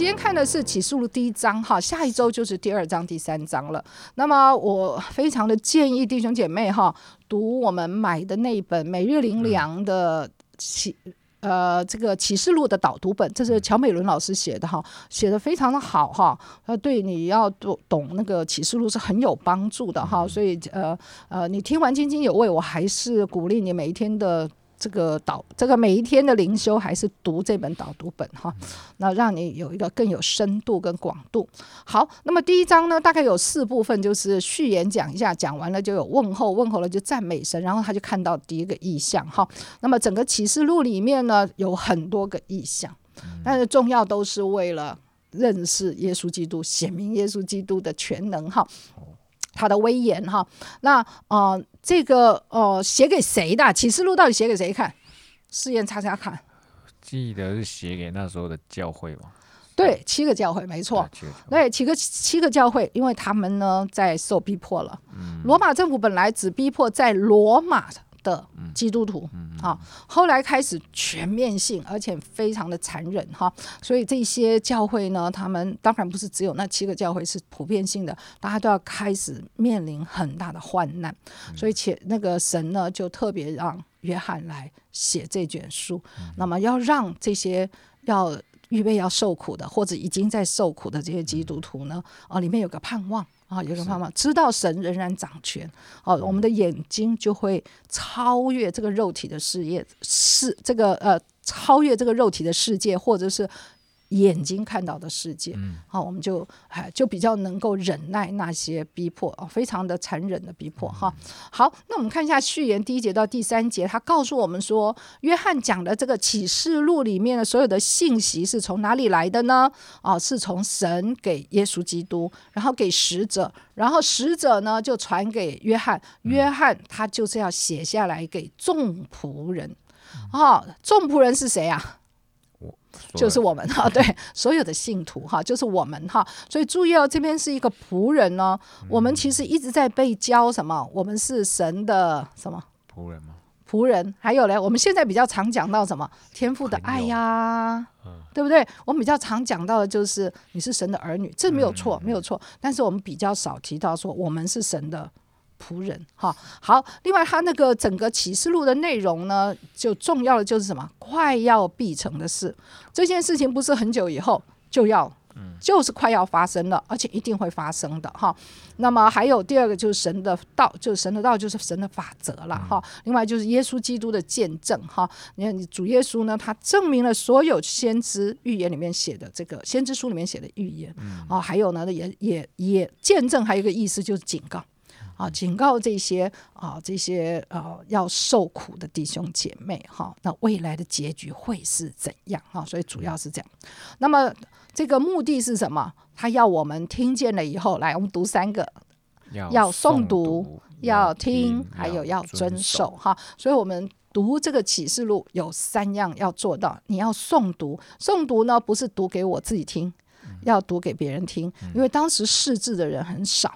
今天看的是启示录第一章哈，下一周就是第二章、第三章了。那么我非常的建议弟兄姐妹哈，读我们买的那一本每日灵粮的启呃这个启示录的导读本，这是乔美伦老师写的哈，写的非常的好哈，呃，对你要懂懂那个启示录是很有帮助的哈。所以呃呃，你听完津津有味，我还是鼓励你每一天的。这个导这个每一天的灵修还是读这本导读本哈，那让你有一个更有深度跟广度。好，那么第一章呢，大概有四部分，就是序言讲一下，讲完了就有问候，问候了就赞美神，然后他就看到第一个意象哈。那么整个启示录里面呢，有很多个意象，但是重要都是为了认识耶稣基督，显明耶稣基督的全能哈。他的威严哈，那呃，这个呃，写给谁的启示录到底写给谁看？试验查查看。记得是写给那时候的教会吗？对，七个教会没错。对，七个七个教会，因为他们呢在受逼迫了。罗马政府本来只逼迫在罗马。的基督徒啊，后来开始全面性，而且非常的残忍哈，所以这些教会呢，他们当然不是只有那七个教会是普遍性的，大家都要开始面临很大的患难，所以且那个神呢，就特别让约翰来写这卷书，那么要让这些要预备要受苦的，或者已经在受苦的这些基督徒呢，啊，里面有个盼望。啊，有个盼望，知道神仍然掌权，哦，我们的眼睛就会超越这个肉体的事业，是这个呃，超越这个肉体的世界，或者是。眼睛看到的世界，好，我们就哎就比较能够忍耐那些逼迫啊，非常的残忍的逼迫哈。好，那我们看一下序言第一节到第三节，他告诉我们说，约翰讲的这个启示录里面的所有的信息是从哪里来的呢？哦，是从神给耶稣基督，然后给使者，然后使者呢就传给约翰，约翰他就是要写下来给众仆人。哦，众仆人是谁啊？就是我们哈，对所有的信徒哈，就是我们哈，所以注意哦，这边是一个仆人哦。我们其实一直在被教什么？我们是神的什么仆人吗？仆人，还有嘞，我们现在比较常讲到什么？天赋的爱呀，对不对？我们比较常讲到的就是你是神的儿女，这没有错，没有错。但是我们比较少提到说我们是神的。仆人哈好，另外他那个整个启示录的内容呢，就重要的就是什么？快要必成的事，这件事情不是很久以后就要，就是快要发生了，而且一定会发生的哈。那么还有第二个就是神的道，就是神的道就是神的法则了哈。另外就是耶稣基督的见证哈。你看主耶稣呢，他证明了所有先知预言里面写的这个先知书里面写的预言啊，还有呢也也也见证，还有一个意思就是警告。啊，警告这些啊，这些呃要受苦的弟兄姐妹哈，那未来的结局会是怎样哈？所以主要是这样。那么这个目的是什么？他要我们听见了以后，来我们读三个，要诵读，要听，还有要遵守哈。所以我们读这个启示录有三样要做到，你要诵读，诵读呢不是读给我自己听，要读给别人听，因为当时识字的人很少。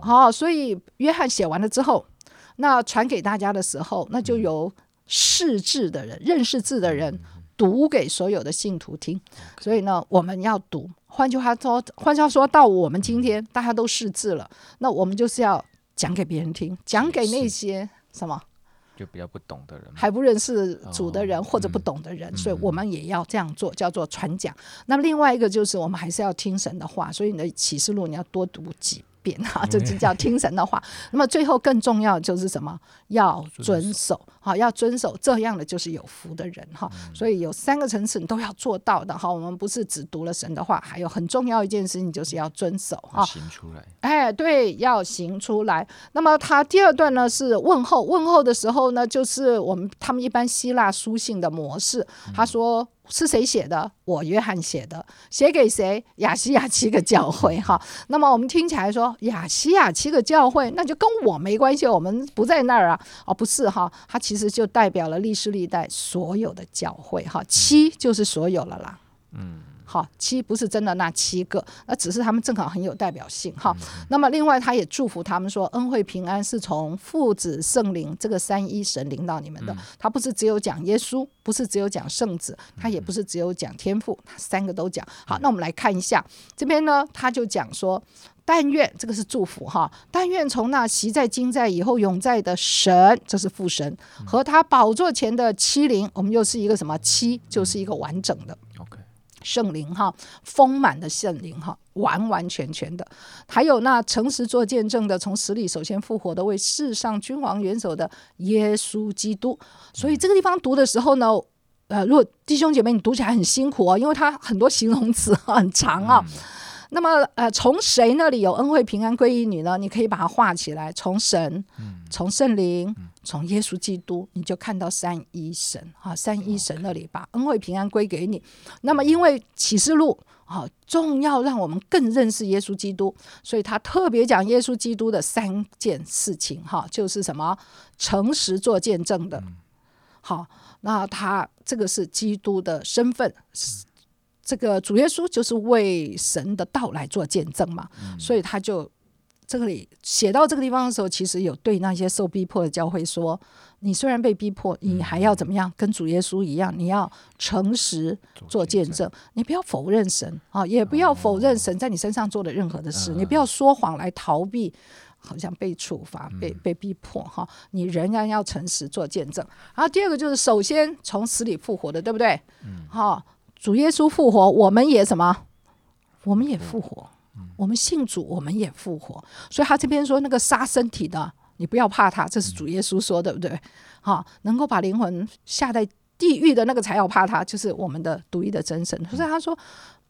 好，所以约翰写完了之后，那传给大家的时候，那就由识字的人、认识字的人读给所有的信徒听。所以呢，我们要读。换句话说，换句话说到我们今天大家都识字了，那我们就是要讲给别人听，讲给那些什么就比较不懂的人，还不认识主的人或者不懂的人，所以我们也要这样做，叫做传讲。那么另外一个就是，我们还是要听神的话，所以你的启示录你要多读几。变啊，这 就叫听神的话。那么最后更重要就是什么？要遵守，好，要遵守这样的就是有福的人哈。所以有三个层次你都要做到的哈。我们不是只读了神的话，还有很重要一件事情就是要遵守哈。行出来，哎，对，要行出来。那么他第二段呢是问候，问候的时候呢，就是我们他们一般希腊书信的模式。他说。是谁写的？我约翰写的，写给谁？亚西亚七个教会哈。那么我们听起来说亚西亚七个教会，那就跟我没关系，我们不在那儿啊。哦，不是哈，它其实就代表了历史历代所有的教会哈。七就是所有了啦。嗯。好，七不是真的那七个，那只是他们正好很有代表性哈。那么另外他也祝福他们说，恩惠平安是从父子圣灵这个三一神领到你们的。他不是只有讲耶稣，不是只有讲圣子，他也不是只有讲天赋，他三个都讲。好，那我们来看一下这边呢，他就讲说。但愿这个是祝福哈！但愿从那习在、今在、以后永在的神，这是父神和他宝座前的七灵，我们又是一个什么七？就是一个完整的圣灵哈，丰满的圣灵哈，完完全全的。还有那诚实做见证的，从死里首先复活的，为世上君王元首的耶稣基督。所以这个地方读的时候呢，呃，如果弟兄姐妹你读起来很辛苦哦，因为它很多形容词很长啊。那么，呃，从谁那里有恩惠平安归于你呢？你可以把它画起来，从神，从圣灵，从耶稣基督，你就看到三一神啊，三一神那里把恩惠平安归给你。那么，因为启示录啊，重要让我们更认识耶稣基督，所以他特别讲耶稣基督的三件事情哈，就是什么诚实做见证的。好，那他这个是基督的身份。这个主耶稣就是为神的道来做见证嘛，所以他就这里写到这个地方的时候，其实有对那些受逼迫的教会说：你虽然被逼迫，你还要怎么样？跟主耶稣一样，你要诚实做见证，你不要否认神啊，也不要否认神在你身上做的任何的事，你不要说谎来逃避，好像被处罚、被被逼迫哈，你仍然要诚实做见证。然后第二个就是，首先从死里复活的，对不对？嗯，好。主耶稣复活，我们也什么？我们也复活。我们信主，我们也复活。所以他这边说那个杀身体的，你不要怕他，这是主耶稣说，对不对？哈，能够把灵魂下在地狱的那个才要怕他，就是我们的独一的真神。所以他说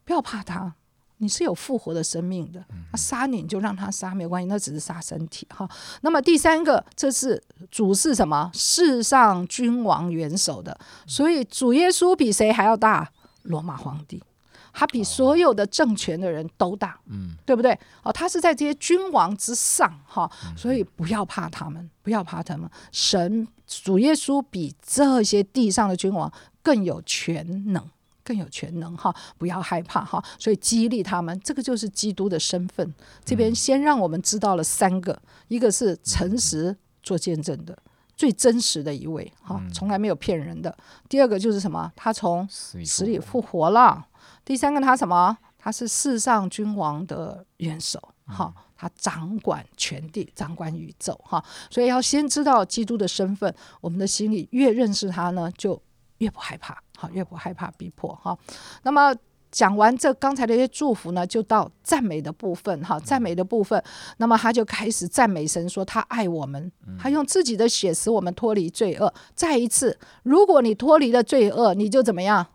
不要怕他，你是有复活的生命的。他杀你，你就让他杀，没有关系，那只是杀身体。哈，那么第三个，这是主是什么？世上君王元首的。所以主耶稣比谁还要大？罗马皇帝，他比所有的政权的人都大，嗯，对不对？哦，他是在这些君王之上，哈，所以不要怕他们，不要怕他们。神主耶稣比这些地上的君王更有全能，更有全能，哈，不要害怕，哈。所以激励他们，这个就是基督的身份。这边先让我们知道了三个，一个是诚实做见证的。最真实的一位，哈，从来没有骗人的。第二个就是什么？他从死里复活了。第三个，他什么？他是世上君王的元首，哈，他掌管全地，掌管宇宙，哈。所以要先知道基督的身份，我们的心里越认识他呢，就越不害怕，好，越不害怕逼迫，哈。那么。讲完这刚才的一些祝福呢，就到赞美的部分哈，赞美的部分，那么他就开始赞美神，说他爱我们，他用自己的血使我们脱离罪恶。再一次，如果你脱离了罪恶，你就怎么样？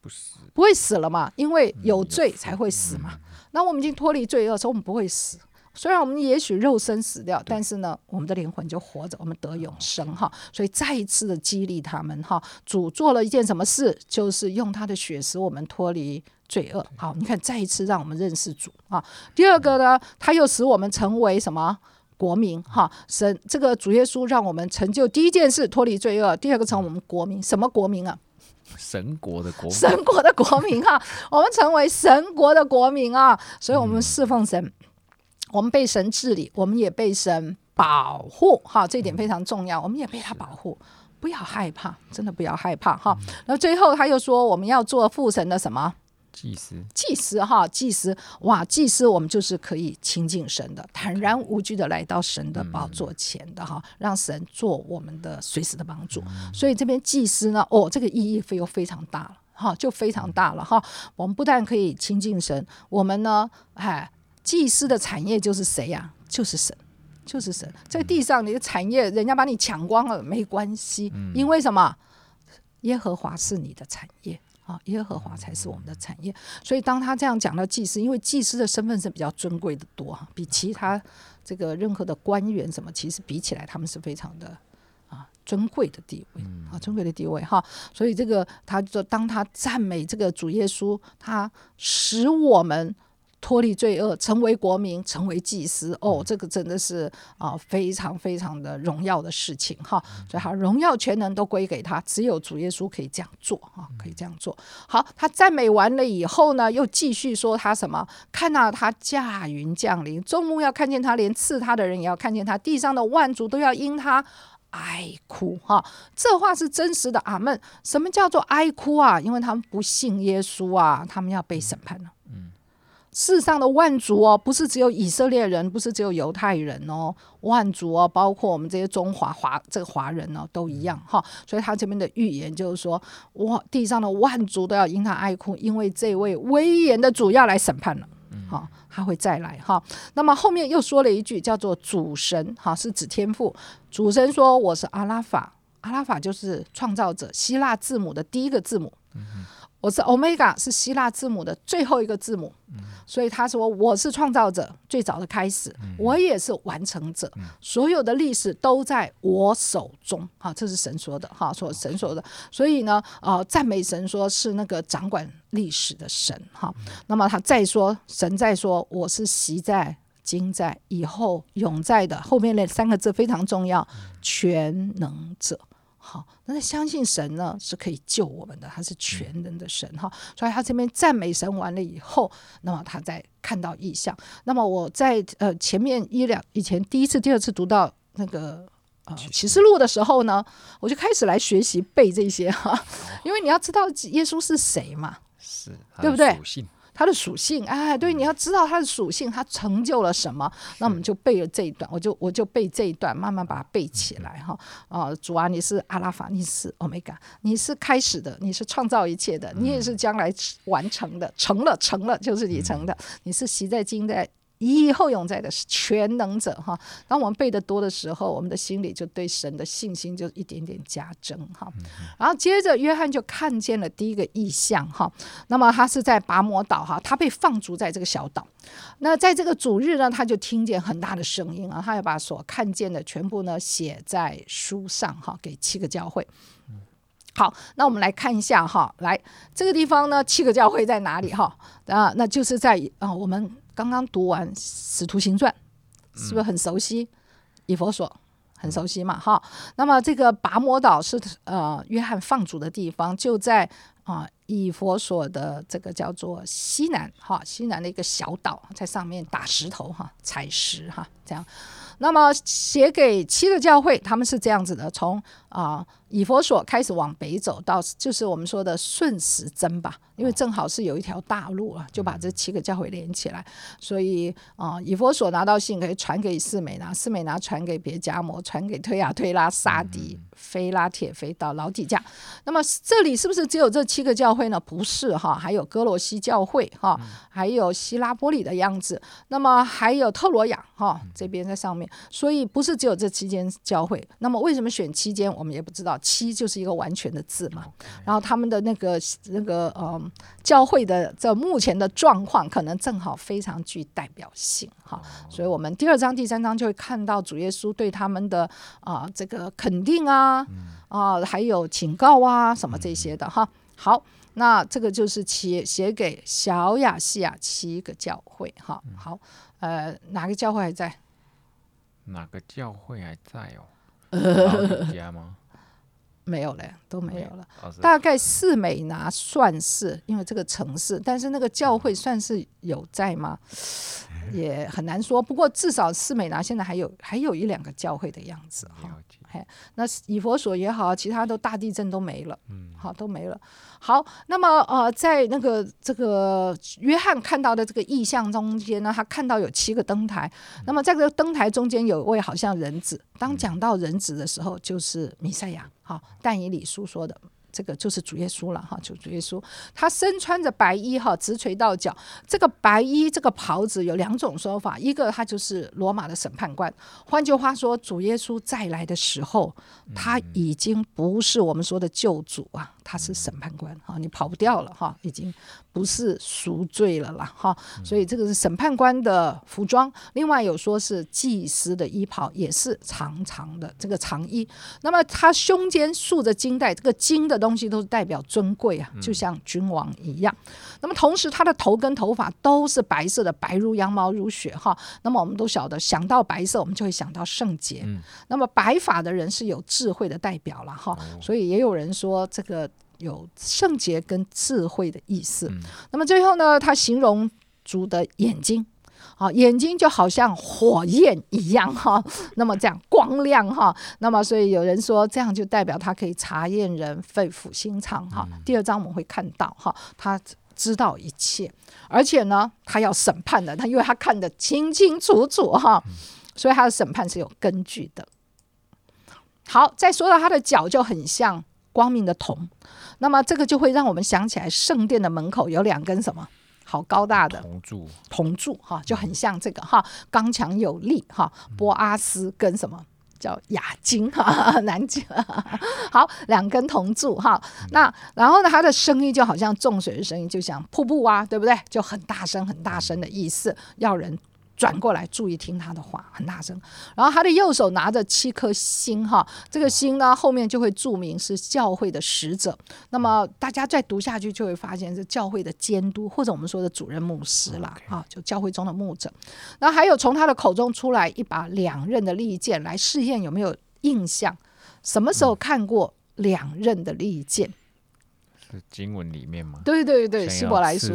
不死，不会死了嘛？因为有罪才会死嘛。那我们已经脱离罪恶，所以我们不会死。虽然我们也许肉身死掉，但是呢，我们的灵魂就活着，我们得永生哈。所以再一次的激励他们哈。主做了一件什么事？就是用他的血使我们脱离罪恶。好，你看再一次让我们认识主啊。第二个呢，他又使我们成为什么国民哈？神这个主耶稣让我们成就第一件事脱离罪恶，第二个成我们国民，什么国民啊？神国的国，神国的国民哈。我们成为神国的国民啊，所以我们侍奉神。我们被神治理，我们也被神保护，哈，这点非常重要。我们也被他保护，不要害怕，真的不要害怕，哈。然后最后他又说，我们要做父神的什么祭司？祭司，哈，祭司，哇，祭司，我们就是可以亲近神的，坦然无惧的来到神的宝座前的，哈，让神做我们的随时的帮助。所以这边祭司呢，哦，这个意义非又非常大了，哈，就非常大了，哈。我们不但可以亲近神，我们呢，哎。祭司的产业就是谁呀？就是神，就是神。在地上，你的产业人家把你抢光了没关系，因为什么？耶和华是你的产业啊，耶和华才是我们的产业。所以当他这样讲到祭司，因为祭司的身份是比较尊贵的多哈，比其他这个任何的官员什么，其实比起来，他们是非常的啊尊贵的地位啊，尊贵的地位哈。所以这个他就当他赞美这个主耶稣，他使我们。脱离罪恶，成为国民，成为祭司。哦，这个真的是啊，非常非常的荣耀的事情哈。所以，他荣耀全能都归给他，只有主耶稣可以这样做啊，可以这样做。好，他赞美完了以后呢，又继续说他什么？看到他驾云降临，众目要看见他，连刺他的人也要看见他，地上的万族都要因他哀哭哈。这话是真实的。阿门。什么叫做哀哭啊？因为他们不信耶稣啊，他们要被审判了。世上的万族哦，不是只有以色列人，不是只有犹太人哦，万族哦，包括我们这些中华华这个华人哦，都一样哈。所以他这边的预言就是说，哇，地上的万族都要因他哀哭，因为这位威严的主要来审判了，哈，他会再来哈。那么后面又说了一句叫做主神哈，是指天赋。主神说我是阿拉法，阿拉法就是创造者，希腊字母的第一个字母。我是 Omega，是希腊字母的最后一个字母，所以他说我是创造者最早的开始，我也是完成者，所有的历史都在我手中。哈，这是神说的，哈，说神说的。所以呢，呃，赞美神说是那个掌管历史的神，哈。那么他再说，神再说我是习在、今在、以后永在的，后面那三个字非常重要，全能者。好，那相信神呢是可以救我们的，他是全能的神哈。所以他这边赞美神完了以后，那么他再看到意象。那么我在呃前面一两以前第一次、第二次读到那个呃启示录的时候呢，我就开始来学习背这些哈，因为你要知道耶稣是谁嘛，是对不对？它的属性，哎，对，你要知道它的属性，它成就了什么？那我们就背了这一段，我就我就背这一段，慢慢把它背起来哈。啊，主啊，你是阿拉法，你是欧米伽，你是开始的，你是创造一切的，你也是将来完成的，成了，成了，就是你成的，你是习在今在。以后永在的是全能者哈，当我们背的多的时候，我们的心里就对神的信心就一点点加增哈。然后接着约翰就看见了第一个意象哈，那么他是在拔摩岛哈，他被放逐在这个小岛。那在这个主日呢，他就听见很大的声音啊，他要把所看见的全部呢写在书上哈，给七个教会。好，那我们来看一下哈，来这个地方呢，七个教会在哪里哈？啊，那就是在啊我们。刚刚读完《使徒行传》，是不是很熟悉？以佛所很熟悉嘛？哈，那么这个拔摩岛是呃约翰放逐的地方，就在啊以佛所的这个叫做西南哈西南的一个小岛，在上面打石头哈采石哈这样。那么写给七个教会，他们是这样子的：从啊以佛所开始往北走到，就是我们说的顺时针吧。因为正好是有一条大路啊，就把这七个教会连起来，所以啊，以佛所拿到信可以传给四美拿，四美拿传给别加摩，传给推亚推拉、沙迪、菲拉铁菲到老底价。那么这里是不是只有这七个教会呢？不是哈，还有哥罗西教会哈，还有希拉波里的样子，那么还有特罗亚哈，这边在上面，所以不是只有这七间教会。那么为什么选七间？我们也不知道，七就是一个完全的字嘛。然后他们的那个那个呃。教会的这目前的状况，可能正好非常具代表性哈，所以我们第二章、第三章就会看到主耶稣对他们的啊这个肯定啊啊，还有警告啊什么这些的哈。好，那这个就是写写给小亚细亚七个教会哈。好，呃，哪个教会还在？哪个教会还在哦？老家吗？没有了，都没有了。大概四美拿算是，因为这个城市，但是那个教会算是有在吗？也很难说。不过至少四美拿现在还有还有一两个教会的样子哈。嘿，那以佛所也好，其他都大地震都没了，嗯，好都没了。好，那么呃，在那个这个约翰看到的这个意象中间呢，他看到有七个灯台，那么在这个灯台中间有一位好像人子。当讲到人子的时候，就是弥赛亚。好，但以理书说的。这个就是主耶稣了哈，就主耶稣，他身穿着白衣哈，直垂到脚。这个白衣这个袍子有两种说法，一个他就是罗马的审判官。换句话说，主耶稣再来的时候，他已经不是我们说的救主啊。他是审判官哈，你跑不掉了哈，已经不是赎罪了啦哈，所以这个是审判官的服装。另外有说是祭司的衣袍，也是长长的这个长衣。那么他胸间束着金带，这个金的东西都是代表尊贵啊，就像君王一样。那么同时他的头跟头发都是白色的，白如羊毛如雪哈。那么我们都晓得，想到白色，我们就会想到圣洁。那么白发的人是有智慧的代表了哈，所以也有人说这个有圣洁跟智慧的意思。那么最后呢，他形容主的眼睛。啊，眼睛就好像火焰一样哈，那么这样光亮哈，那么所以有人说这样就代表他可以查验人肺腑心肠哈。第二章我们会看到哈，他知道一切，而且呢，他要审判的，他因为他看得清清楚楚哈，所以他的审判是有根据的。好，再说到他的脚就很像光明的铜，那么这个就会让我们想起来圣殿的门口有两根什么？好高大的铜柱，铜柱哈，就很像这个哈，刚强有力哈。波阿斯跟什么叫亚金哈，南京。好，两根铜柱哈。那然后呢，它的声音就好像重水的声音，就像瀑布啊，对不对？就很大声，很大声的意思，要人。转过来，注意听他的话，很大声。然后他的右手拿着七颗星，哈，这个星呢后面就会注明是教会的使者。那么大家再读下去，就会发现是教会的监督，或者我们说的主任牧师啦，啊，就教会中的牧者。那还有从他的口中出来一把两刃的利剑，来试验有没有印象，什么时候看过两刃的利剑？是经文里面吗？对对对，希伯来书。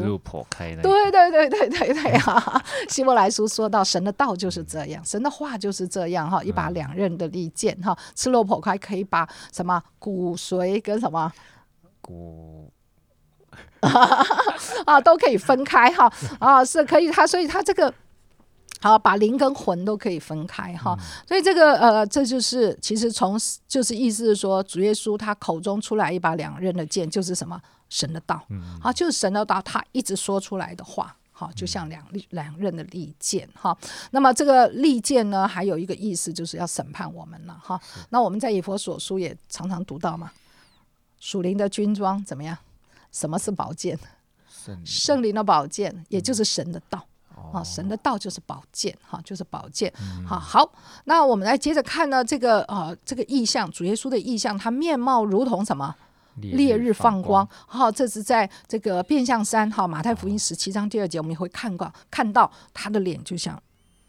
对对对对对对啊！希伯来书说到神的道就是这样，神的话就是这样哈，一把两刃的利剑哈，赤裸剖开可以把什么骨髓跟什么骨 啊都可以分开哈啊是可以，他所以他这个。好，把灵跟魂都可以分开哈，所以这个呃，这就是其实从就是意思是说，主耶稣他口中出来一把两刃的剑，就是什么神的道，好，就是神的道，他一直说出来的话，好，就像两两刃的利剑哈。那么这个利剑呢，还有一个意思就是要审判我们了哈。那我们在以佛所书也常常读到嘛，属灵的军装怎么样？什么是宝剑？圣灵的宝剑，也就是神的道。啊，神的道就是宝剑，哈，就是宝剑。好，好，那我们来接着看呢，这个呃，这个意象，主耶稣的意象，他面貌如同什么？烈日放光。好，这是在这个变相山，哈，马太福音十七章第二节，我们也会看到，看到他的脸就像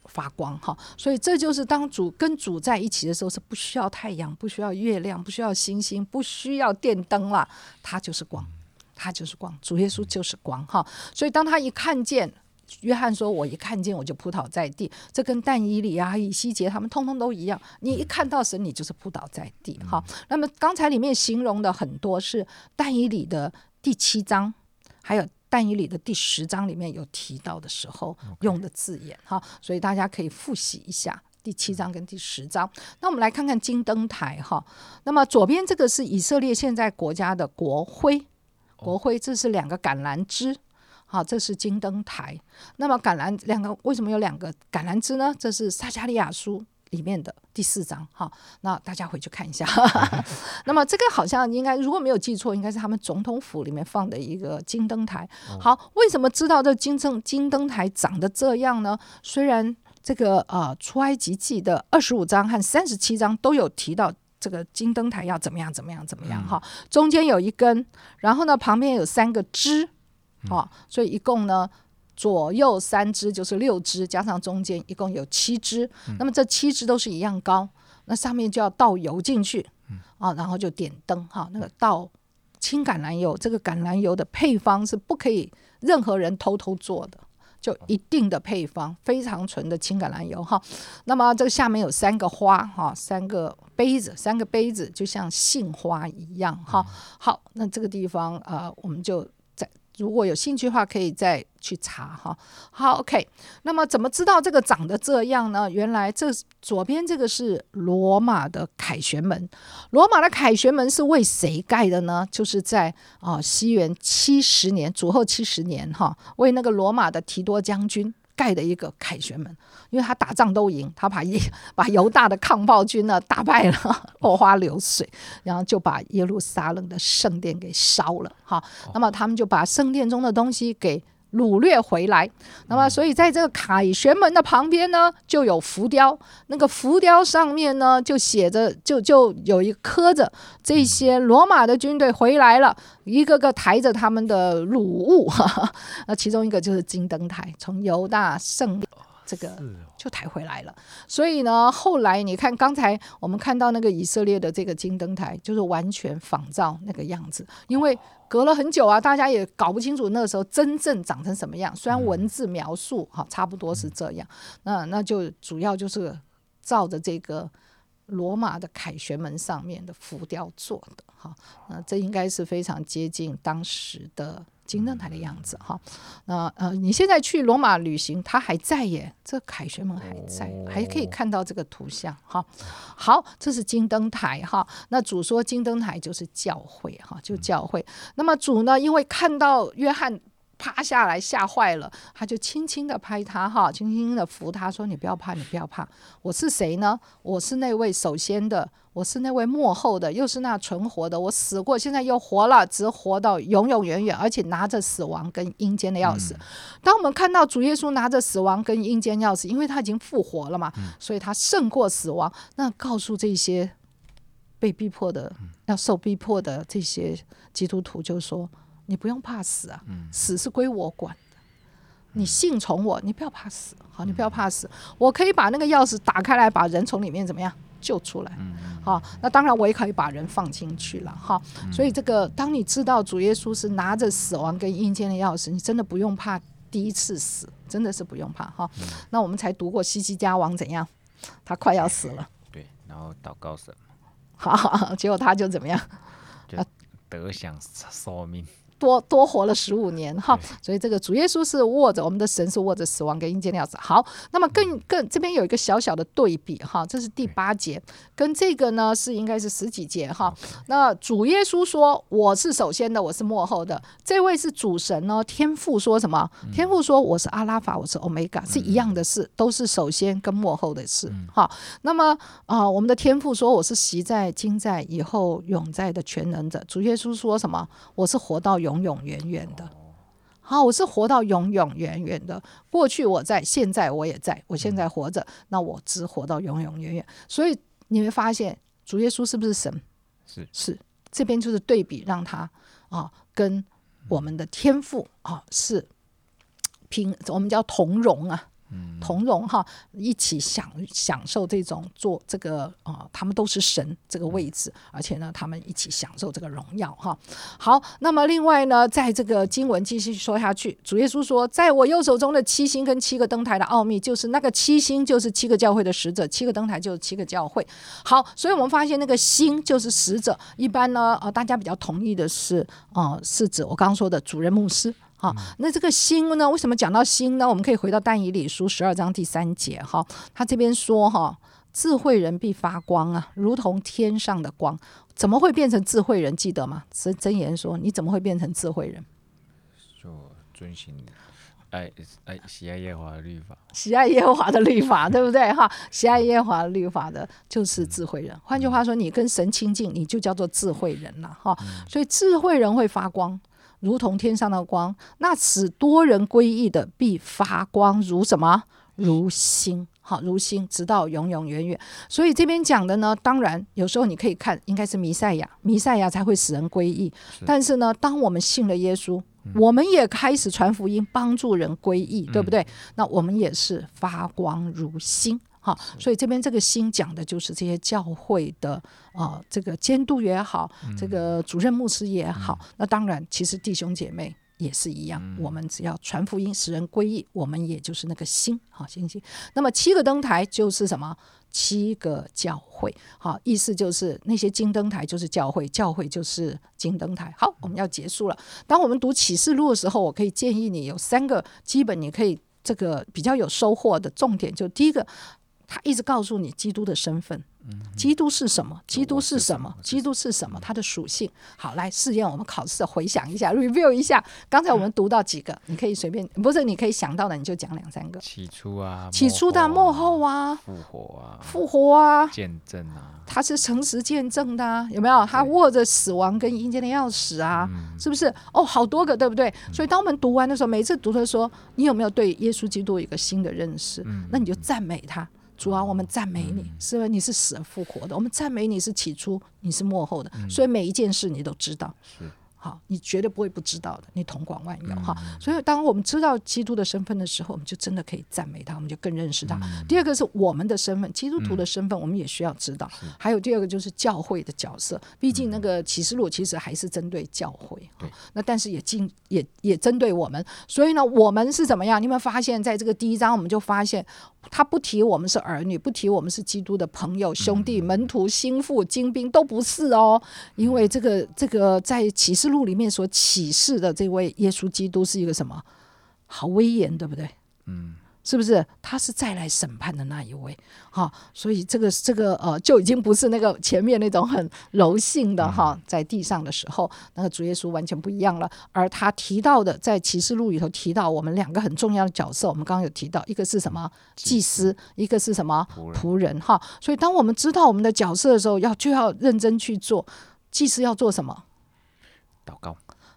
发光，哈。所以这就是当主跟主在一起的时候，是不需要太阳，不需要月亮，不需要星星，不需要电灯了，他就是光，他就是光，主耶稣就是光，哈。所以当他一看见。约翰说：“我一看见我就扑倒在地，这跟但以里啊、以西结他们通通都一样。你一看到神，你就是扑倒在地。好，那么刚才里面形容的很多是但以里的第七章，还有但以理的第十章里面有提到的时候用的字眼。哈，所以大家可以复习一下第七章跟第十章。那我们来看看金灯台。哈，那么左边这个是以色列现在国家的国徽，国徽这是两个橄榄枝。”好，这是金灯台。那么橄榄两个为什么有两个橄榄枝呢？这是撒加利亚书里面的第四章。哈，那大家回去看一下。那么这个好像应该如果没有记错，应该是他们总统府里面放的一个金灯台。好，为什么知道这金正金灯台长得这样呢？虽然这个呃出埃及记的二十五章和三十七章都有提到这个金灯台要怎么样怎么样怎么样哈，中间有一根，然后呢旁边有三个枝。好，所以一共呢，左右三只就是六只，加上中间一共有七支。那么这七只都是一样高，那上面就要倒油进去，啊，然后就点灯哈。那个倒青橄榄油，这个橄榄油的配方是不可以任何人偷偷做的，就一定的配方，非常纯的青橄榄油哈。那么这个下面有三个花哈，三个杯子，三个杯子就像杏花一样哈。好，那这个地方呃，我们就。如果有兴趣的话，可以再去查哈。好，OK。那么怎么知道这个长得这样呢？原来这左边这个是罗马的凯旋门。罗马的凯旋门是为谁盖的呢？就是在啊西元七十年，主后七十年哈，为那个罗马的提多将军盖的一个凯旋门，因为他打仗都赢，他把耶 把犹大的抗暴军呢打败了，落花流水，然后就把耶路撒冷的圣殿给烧了哈。那么他们就把圣殿中的东西给。掳掠回来，那么所以在这个凯旋门的旁边呢，就有浮雕，那个浮雕上面呢就写着，就就有一刻着这些罗马的军队回来了，一个个抬着他们的掳物，那其中一个就是金灯台，从犹大圣。这个就抬回来了，所以呢，后来你看刚才我们看到那个以色列的这个金灯台，就是完全仿照那个样子，因为隔了很久啊，大家也搞不清楚那个时候真正长成什么样。虽然文字描述哈差不多是这样，那那就主要就是照着这个罗马的凯旋门上面的浮雕做的哈，那这应该是非常接近当时的。金灯台的样子哈，那呃，你现在去罗马旅行，它还在耶，这凯旋门还在，还可以看到这个图像哈。好，这是金灯台哈。那主说金灯台就是教会哈，就教会。那么主呢，因为看到约翰。趴下来吓坏了，他就轻轻的拍他哈，轻轻的扶他说：“你不要怕，你不要怕，我是谁呢？我是那位首先的，我是那位幕后的，又是那存活的。我死过，现在又活了，只活到永永远远，而且拿着死亡跟阴间的钥匙。当我们看到主耶稣拿着死亡跟阴间钥匙，因为他已经复活了嘛，所以他胜过死亡。那告诉这些被逼迫的、要受逼迫的这些基督徒，就说。”你不用怕死啊，死是归我管的。你信从我，你不要怕死，好，你不要怕死。我可以把那个钥匙打开来，把人从里面怎么样救出来？好，那当然我也可以把人放进去了，哈。所以这个，当你知道主耶稣是拿着死亡跟阴间的钥匙，你真的不用怕第一次死，真的是不用怕哈。那我们才读过西西家王怎样，他快要死了，对，然后祷告神，好，结果他就怎么样，得享寿命。多多活了十五年哈，所以这个主耶稣是握着我们的神是握着死亡跟阴间的钥匙。好，那么更更这边有一个小小的对比哈，这是第八节，跟这个呢是应该是十几节哈。那主耶稣说我是首先的，我是幕后的，这位是主神呢。天父说什么？天父说我是阿拉法，我是欧米伽，是一样的事，都是首先跟幕后的事哈。那么啊，我们的天父说我是习在、今在、以后永在的全能者。主耶稣说什么？我是活到永。永永远远的，好，我是活到永永远远的。过去我在，现在我也在，我现在活着，那我只活到永永远远。所以你会发现，主耶稣是不是神？是是，这边就是对比，让他啊跟我们的天赋啊是平，我们叫同荣啊。同荣哈，一起享享受这种做这个啊，他们都是神这个位置，而且呢，他们一起享受这个荣耀哈。好，那么另外呢，在这个经文继续说下去，主耶稣说，在我右手中的七星跟七个灯台的奥秘，就是那个七星就是七个教会的使者，七个灯台就是七个教会。好，所以我们发现那个星就是使者，一般呢，呃，大家比较同意的是，呃，是指我刚刚说的主任牧师。啊，那这个心呢？为什么讲到心呢？我们可以回到但以理书十二章第三节哈，他这边说哈，智慧人必发光啊，如同天上的光。怎么会变成智慧人？记得吗？真真言说，你怎么会变成智慧人？就遵循爱爱喜爱耶和华的律法，喜爱耶和华的律法，对不对？哈，喜爱耶和华的律法的，就是智慧人。换句话说，你跟神亲近，你就叫做智慧人了哈。所以智慧人会发光。如同天上的光，那使多人归义的必发光如什么？如星，好，如星，直到永永远远。所以这边讲的呢，当然有时候你可以看，应该是弥赛亚，弥赛亚才会使人归义。但是呢，当我们信了耶稣，我们也开始传福音，帮助人归义，对不对？那我们也是发光如星。好，所以这边这个心讲的就是这些教会的啊，这个监督也好，这个主任牧师也好，那当然，其实弟兄姐妹也是一样，我们只要传福音，使人归义，我们也就是那个心，好星星。那么七个灯台就是什么？七个教会，好，意思就是那些金灯台就是教会，教会就是金灯台。好，我们要结束了。当我们读启示录的时候，我可以建议你有三个基本，你可以这个比较有收获的重点，就第一个。他一直告诉你基督的身份。基督是什么？基督是什么？基督是什么？它的属性。好，来试验我们考试，回想一下，review 一下。刚才我们读到几个？你可以随便，不是你可以想到的，你就讲两三个。起初啊，起初的幕后啊，复活啊，复活啊，见证啊，他是诚实见证的，有没有？他握着死亡跟阴间的钥匙啊，是不是？哦，好多个，对不对？所以当我们读完的时候，每次读的时候，你有没有对耶稣基督有一个新的认识？那你就赞美他。主啊，我们赞美你，是吧？你是死而复活的。我们赞美你是起初，你是幕后的，所以每一件事你都知道。是。好，你绝对不会不知道的，你同广万有哈。所以，当我们知道基督的身份的时候，我们就真的可以赞美他，我们就更认识他。第二个是我们的身份，基督徒的身份，我们也需要知道。还有第二个就是教会的角色，毕竟那个启示录其实还是针对教会，那但是也进也也针对我们。所以呢，我们是怎么样？你有没有发现，在这个第一章，我们就发现他不提我们是儿女，不提我们是基督的朋友、兄弟、门徒、心腹、精兵，都不是哦。因为这个这个在启示录。里面所启示的这位耶稣基督是一个什么？好威严，对不对？嗯，是不是？他是再来审判的那一位，哈。所以这个这个呃，就已经不是那个前面那种很柔性的哈，在地上的时候，那个主耶稣完全不一样了。而他提到的，在启示录里头提到我们两个很重要的角色，我们刚刚有提到，一个是什么？祭司，一个是什么？仆人，哈。所以当我们知道我们的角色的时候，要就要认真去做。祭司要做什么？祷告，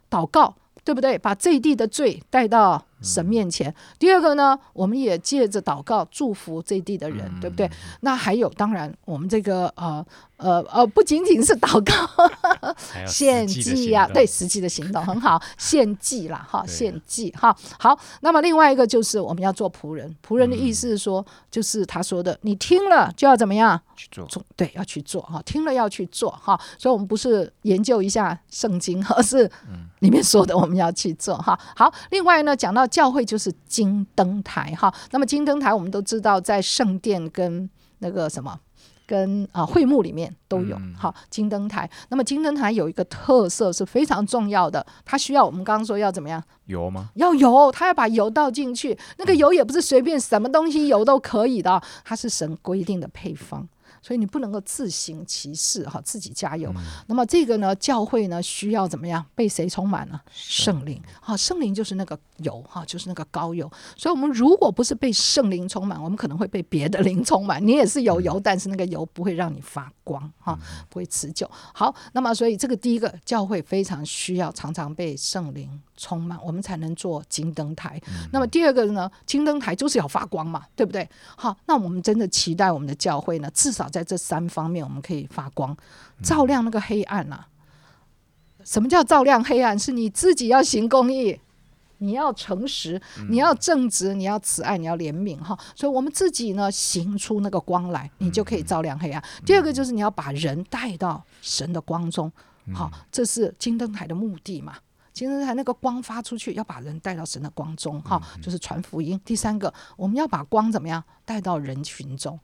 祷告，对不对？把这一地的罪带到神面前。第二个呢，我们也借着祷告祝福这地的人，对不对？那还有，当然，我们这个呃。呃呃，不仅仅是祷告，献祭呀，对，实际的行动很好，献祭啦，哈，献祭哈，好。那么另外一个就是我们要做仆人，仆人的意思是说，就是他说的，你听了就要怎么样去做，对，要去做哈，听了要去做哈。所以，我们不是研究一下圣经，而是里面说的我们要去做哈。好，另外呢，讲到教会就是金灯台哈。那么金灯台我们都知道，在圣殿跟那个什么。跟啊会幕里面都有好金灯台，那么金灯台有一个特色是非常重要的，它需要我们刚刚说要怎么样油吗？要油，它要把油倒进去，那个油也不是随便什么东西油都可以的，它是神规定的配方。所以你不能够自行其事哈，自己加油。那么这个呢，教会呢需要怎么样？被谁充满呢？圣灵啊，圣灵就是那个油哈，就是那个高油。所以，我们如果不是被圣灵充满，我们可能会被别的灵充满。你也是有油，但是那个油不会让你发光哈，不会持久。好，那么所以这个第一个教会非常需要常常被圣灵。充满，我们才能做金灯台。那么第二个呢？金灯台就是要发光嘛，对不对？好，那我们真的期待我们的教会呢，至少在这三方面，我们可以发光，照亮那个黑暗呐。什么叫照亮黑暗？是你自己要行公义，你要诚实，你要正直，你要慈爱，你要怜悯哈。所以，我们自己呢，行出那个光来，你就可以照亮黑暗。第二个就是你要把人带到神的光中，好，这是金灯台的目的嘛。金灯台那个光发出去，要把人带到神的光中，哈，就是传福音。第三个，我们要把光怎么样带到人群中，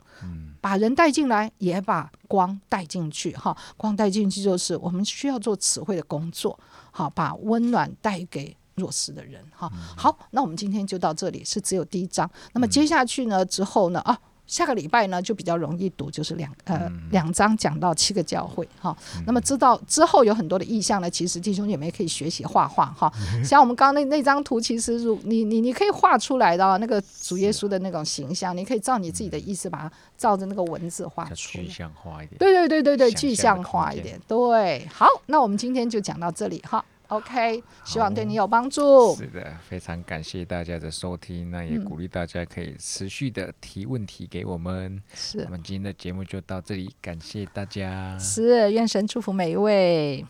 把人带进来，也把光带进去，哈，光带进去就是我们需要做词汇的工作，好，把温暖带给弱势的人，哈。好，那我们今天就到这里，是只有第一章。那么接下去呢，之后呢，啊。下个礼拜呢就比较容易读，就是两呃两章讲到七个教会哈。那么知道之后有很多的意象呢，其实弟兄姐妹可以学习画画哈。像我们刚刚那那张图，其实如你你你可以画出来的那个主耶稣的那种形象，你可以照你自己的意思把它照着那个文字画出来。具象化一点。对对对对对，具象化一点。对，好，那我们今天就讲到这里哈。OK，希望对你有帮助。是的，非常感谢大家的收听，那也鼓励大家可以持续的提问题给我们。是，我们今天的节目就到这里，感谢大家。是，愿神祝福每一位。